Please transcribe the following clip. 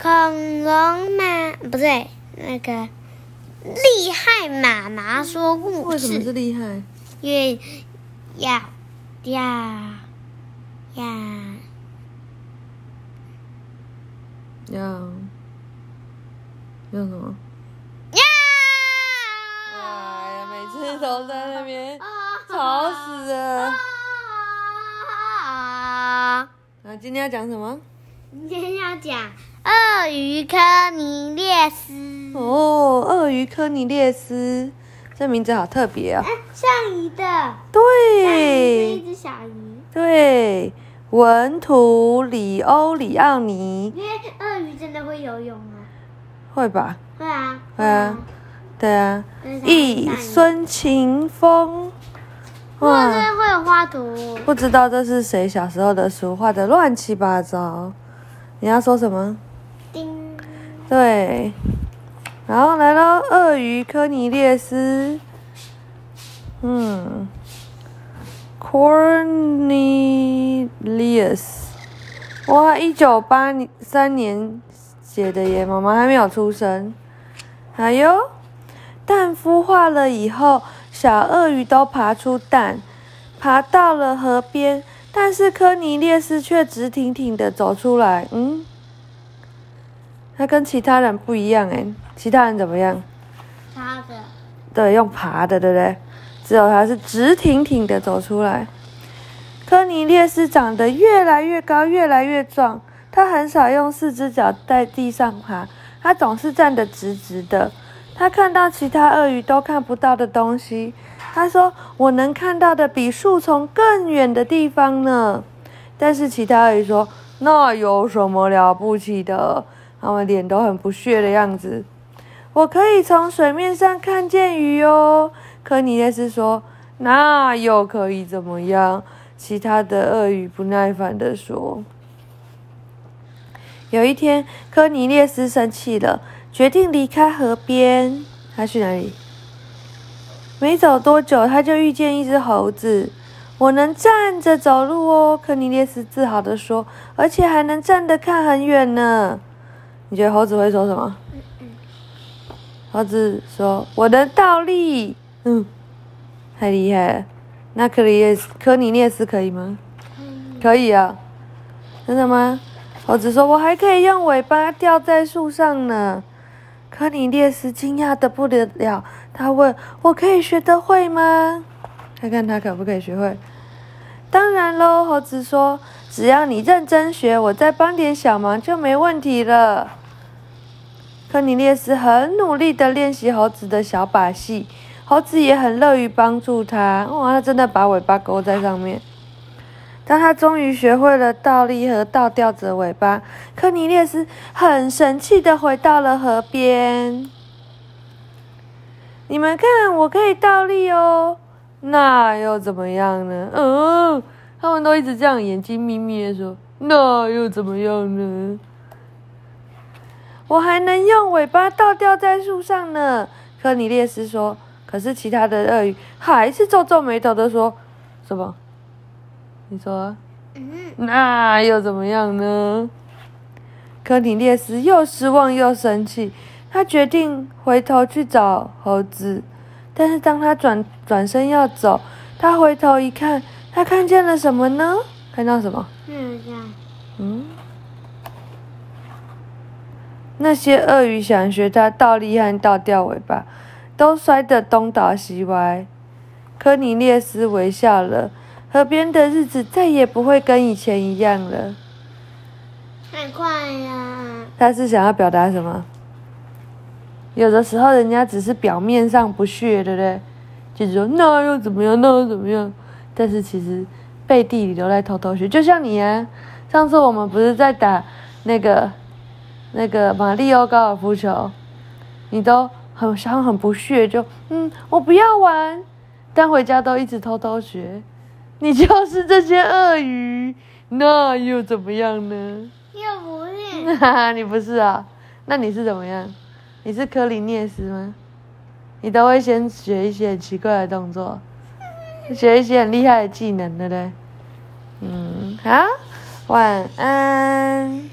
恐龙妈不对，那个厉害妈妈说故为什么事，是厉害？因为呀呀呀呀要什么？要哎呀，每次都在那边啊吵死了。啊！那今天要讲什么？今天要讲鳄鱼科尼列斯。哦，鳄鱼科尼列斯，这名字好特别哦。哎，上鱼的，上鱼是一对只小鱼，对，文图里欧里奥尼因为鳄鱼真的会游泳吗？会吧？会啊，会啊，对啊跟。小一大鱼孙晴风，哇，真的会有画图。不知道这是谁小时候的书，画的乱七八糟。你要说什么？叮，对，然后来到鳄鱼科尼列斯，嗯，Cornelius，哇，一九八三年写的耶，妈妈还没有出生。还有，蛋孵化了以后，小鳄鱼都爬出蛋，爬到了河边，但是科尼列斯却直挺挺的走出来，嗯。他跟其他人不一样哎，其他人怎么样？他的对，用爬的，对不对？只有他是直挺挺的走出来。科尼列斯长得越来越高，越来越壮。他很少用四只脚在地上爬，他总是站得直直的。他看到其他鳄鱼都看不到的东西。他说：“我能看到的比树丛更远的地方呢。”但是其他鱼说：“那有什么了不起的？”他们脸都很不屑的样子。我可以从水面上看见鱼哦，科尼列斯说。那又可以怎么样？其他的鳄鱼不耐烦地说。有一天，科尼列斯生气了，决定离开河边。他去哪里？没走多久，他就遇见一只猴子。我能站着走路哦，科尼列斯自豪地说，而且还能站得看很远呢。你觉得猴子会说什么？猴子说：“我能倒立。”嗯，太厉害了。那科尼列斯科尼列斯可以吗？可以啊。真的吗？猴子说：“我还可以用尾巴吊在树上呢。”科尼列斯惊讶的不得了，他问：“我可以学得会吗？”看看他可不可以学会。当然喽，猴子说：“只要你认真学，我再帮点小忙就没问题了。”科尼列斯很努力的练习猴子的小把戏，猴子也很乐于帮助他。哇，他真的把尾巴勾在上面。当他终于学会了倒立和倒吊着尾巴，科尼列斯很神气的回到了河边。你们看，我可以倒立哦，那又怎么样呢？嗯，他们都一直这样眼睛眯眯的说，那又怎么样呢？我还能用尾巴倒吊在树上呢，科尼列斯说。可是其他的鳄鱼还是皱皱眉头的说：“什么？你说啊、嗯，那又怎么样呢？”科尼列斯又失望又生气，他决定回头去找猴子。但是当他转转身要走，他回头一看，他看见了什么呢？看到什么？嗯，那些鳄鱼想学他倒立和倒吊尾巴，都摔得东倒西歪。科尼列斯微笑了，河边的日子再也不会跟以前一样了。太快呀！他是想要表达什么？有的时候人家只是表面上不屑，对不对？就是说那又怎么样，那又怎么样？但是其实背地里都在偷偷学。就像你啊，上次我们不是在打那个那个马里奥高尔夫球，你都很好像很不屑，就嗯我不要玩，但回家都一直偷偷学。你就是这些鳄鱼，那又怎么样呢？又不是，哈哈，你不是啊？那你是怎么样？你是科林涅斯吗？你都会先学一些很奇怪的动作，学一些很厉害的技能，对不对？嗯，好，晚安。